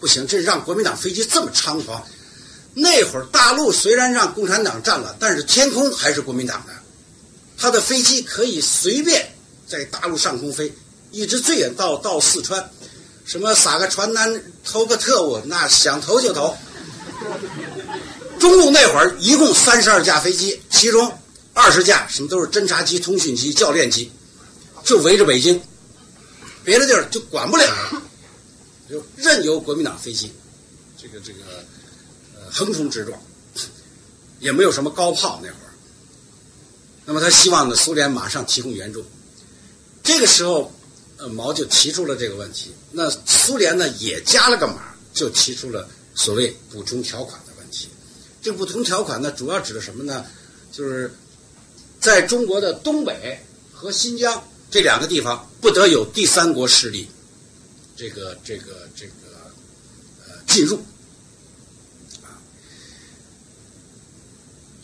不行，这让国民党飞机这么猖狂。那会儿大陆虽然让共产党占了，但是天空还是国民党的，他的飞机可以随便在大陆上空飞，一直最远到到四川，什么撒个传单投个特务，那想投就投。中共那会儿一共三十二架飞机，其中二十架什么都是侦察机、通讯机、教练机，就围着北京，别的地儿就管不了，就任由国民党飞机，这个这个。横冲直撞，也没有什么高炮那会儿。那么他希望呢，苏联马上提供援助。这个时候，呃，毛就提出了这个问题。那苏联呢，也加了个码，就提出了所谓补充条款的问题。这补充条款呢，主要指的什么呢？就是在中国的东北和新疆这两个地方，不得有第三国势力，这个这个这个呃进入。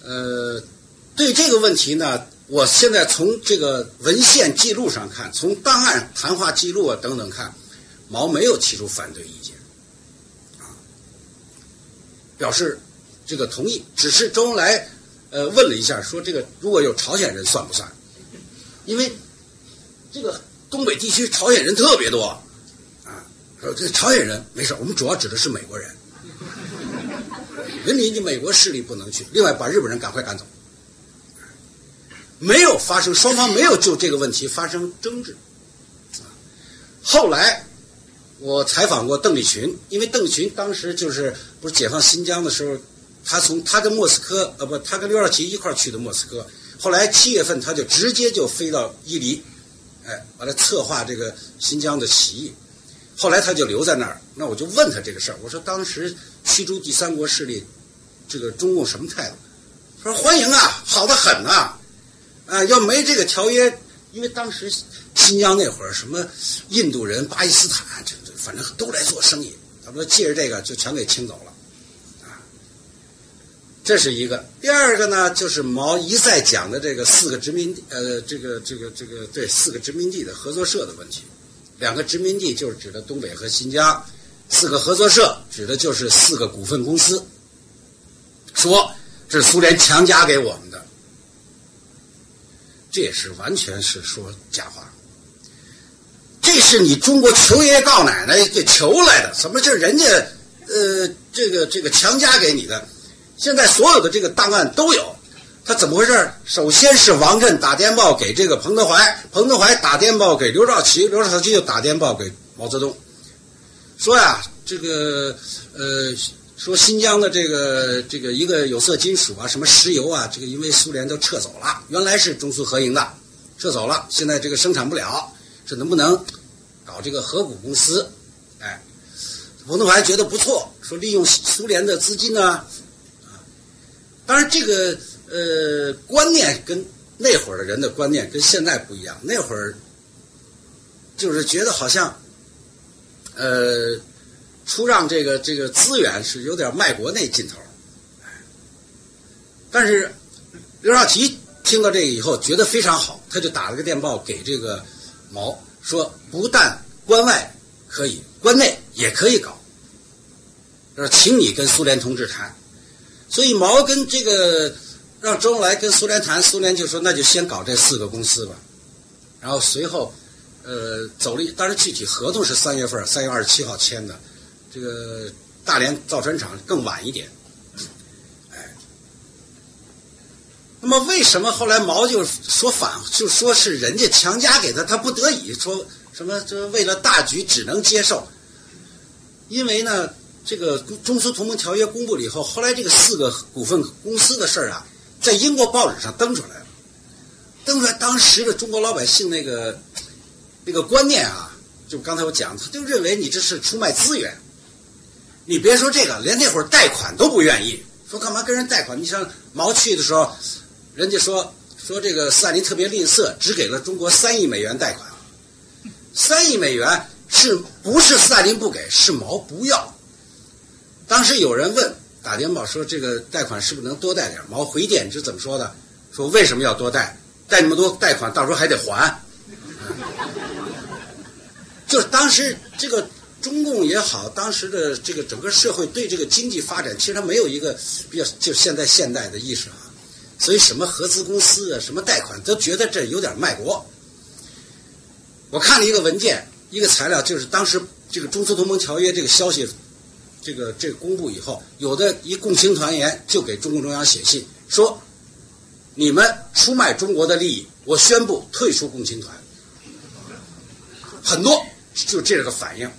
呃，对这个问题呢，我现在从这个文献记录上看，从档案、谈话记录啊等等看，毛没有提出反对意见，啊，表示这个同意。只是周恩来呃问了一下，说这个如果有朝鲜人算不算？因为这个东北地区朝鲜人特别多，啊，说这朝鲜人没事，我们主要指的是美国人。人民的美国势力不能去，另外把日本人赶快赶走。没有发生，双方没有就这个问题发生争执。后来我采访过邓丽群，因为邓丽群当时就是不是解放新疆的时候，他从他跟莫斯科呃不，他跟刘少奇一块去的莫斯科。后来七月份他就直接就飞到伊犁，哎，完了策划这个新疆的起义。后来他就留在那儿，那我就问他这个事儿，我说当时。驱逐第三国势力，这个中共什么态度？说欢迎啊，好的很呐，啊，要没这个条约，因为当时新疆那会儿什么印度人、巴基斯坦，这这反正都来做生意，他说借着这个就全给清走了，啊，这是一个。第二个呢，就是毛一再讲的这个四个殖民地，呃，这个这个这个对四个殖民地的合作社的问题，两个殖民地就是指的东北和新疆。四个合作社指的就是四个股份公司，说这是苏联强加给我们的，这也是完全是说假话。这是你中国求爷爷告奶奶给求来的，怎么就人家呃这个这个强加给你的。现在所有的这个档案都有，他怎么回事？首先是王震打电报给这个彭德怀，彭德怀打电报给刘少奇，刘少奇又打电报给毛泽东。说呀，这个呃，说新疆的这个这个一个有色金属啊，什么石油啊，这个因为苏联都撤走了，原来是中苏合营的，撤走了，现在这个生产不了，这能不能搞这个合股公司？哎，彭德怀觉得不错，说利用苏联的资金呢，啊，当然这个呃观念跟那会儿的人的观念跟现在不一样，那会儿就是觉得好像。呃，出让这个这个资源是有点卖国那劲头，但是刘少奇听到这个以后觉得非常好，他就打了个电报给这个毛，说不但关外可以，关内也可以搞，说请你跟苏联同志谈，所以毛跟这个让周恩来跟苏联谈，苏联就说那就先搞这四个公司吧，然后随后。呃，走了，但是具体合同是三月份，三月二十七号签的。这个大连造船厂更晚一点。哎，那么为什么后来毛就说反，就说是人家强加给他，他不得已说什么？这为了大局只能接受。因为呢，这个中苏同盟条约公布了以后，后来这个四个股份公司的事儿啊，在英国报纸上登出来了，登出来，当时的中国老百姓那个。这个观念啊，就刚才我讲，他就认为你这是出卖资源。你别说这个，连那会儿贷款都不愿意，说干嘛跟人贷款？你像毛去的时候，人家说说这个斯大林特别吝啬，只给了中国三亿美元贷款。三亿美元是不是斯大林不给？是毛不要。当时有人问打电报说这个贷款是不是能多贷点？毛回电是怎么说的？说为什么要多贷？贷那么多贷款，到时候还得还。就是当时这个中共也好，当时的这个整个社会对这个经济发展，其实它没有一个比较就现在现代的意识啊，所以什么合资公司啊，什么贷款，都觉得这有点卖国。我看了一个文件，一个材料，就是当时这个中苏同盟条约这个消息，这个这个公布以后，有的一共青团员就给中共中央写信说：“你们出卖中国的利益，我宣布退出共青团。”很多就这个反应。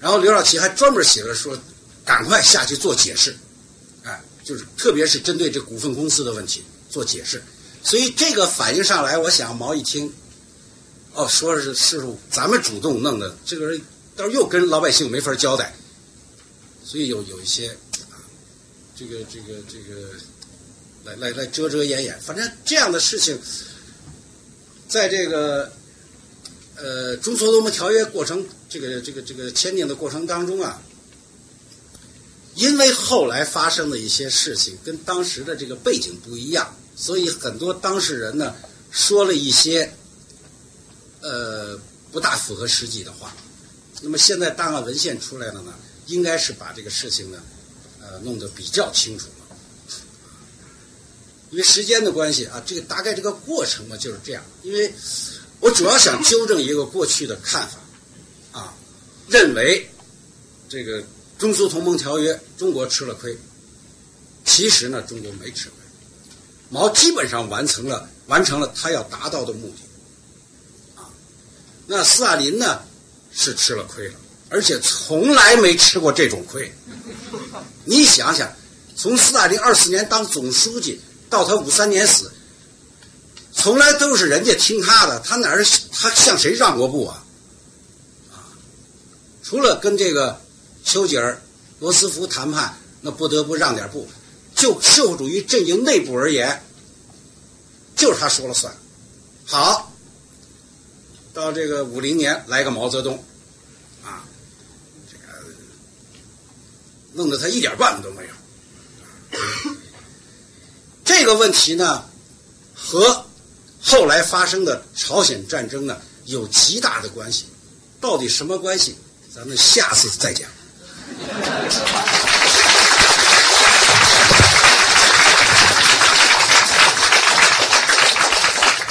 然后刘少奇还专门写了说，赶快下去做解释，哎，就是特别是针对这股份公司的问题做解释。所以这个反应上来，我想毛一听，哦，说是是咱们主动弄的，这个人到时候又跟老百姓没法交代，所以有有一些，这个这个这个来来来遮遮掩掩，反正这样的事情，在这个呃中苏同盟条约过程。这个这个这个签订的过程当中啊，因为后来发生的一些事情跟当时的这个背景不一样，所以很多当事人呢说了一些呃不大符合实际的话。那么现在档案文献出来了呢，应该是把这个事情呢呃弄得比较清楚了。因为时间的关系啊，这个大概这个过程嘛就是这样。因为我主要想纠正一个过去的看法。啊认为这个中苏同盟条约中国吃了亏，其实呢中国没吃亏，毛基本上完成了完成了他要达到的目的，啊，那斯大林呢是吃了亏了，而且从来没吃过这种亏。你想想，从斯大林二四年当总书记到他五三年死，从来都是人家听他的，他哪儿他向谁让过步啊？啊除了跟这个丘吉尔、罗斯福谈判，那不得不让点步。就社会主义阵营内部而言，就是他说了算。好，到这个五零年来个毛泽东，啊，这个弄得他一点办法都没有。这个问题呢，和后来发生的朝鲜战争呢有极大的关系。到底什么关系？咱们下次再讲。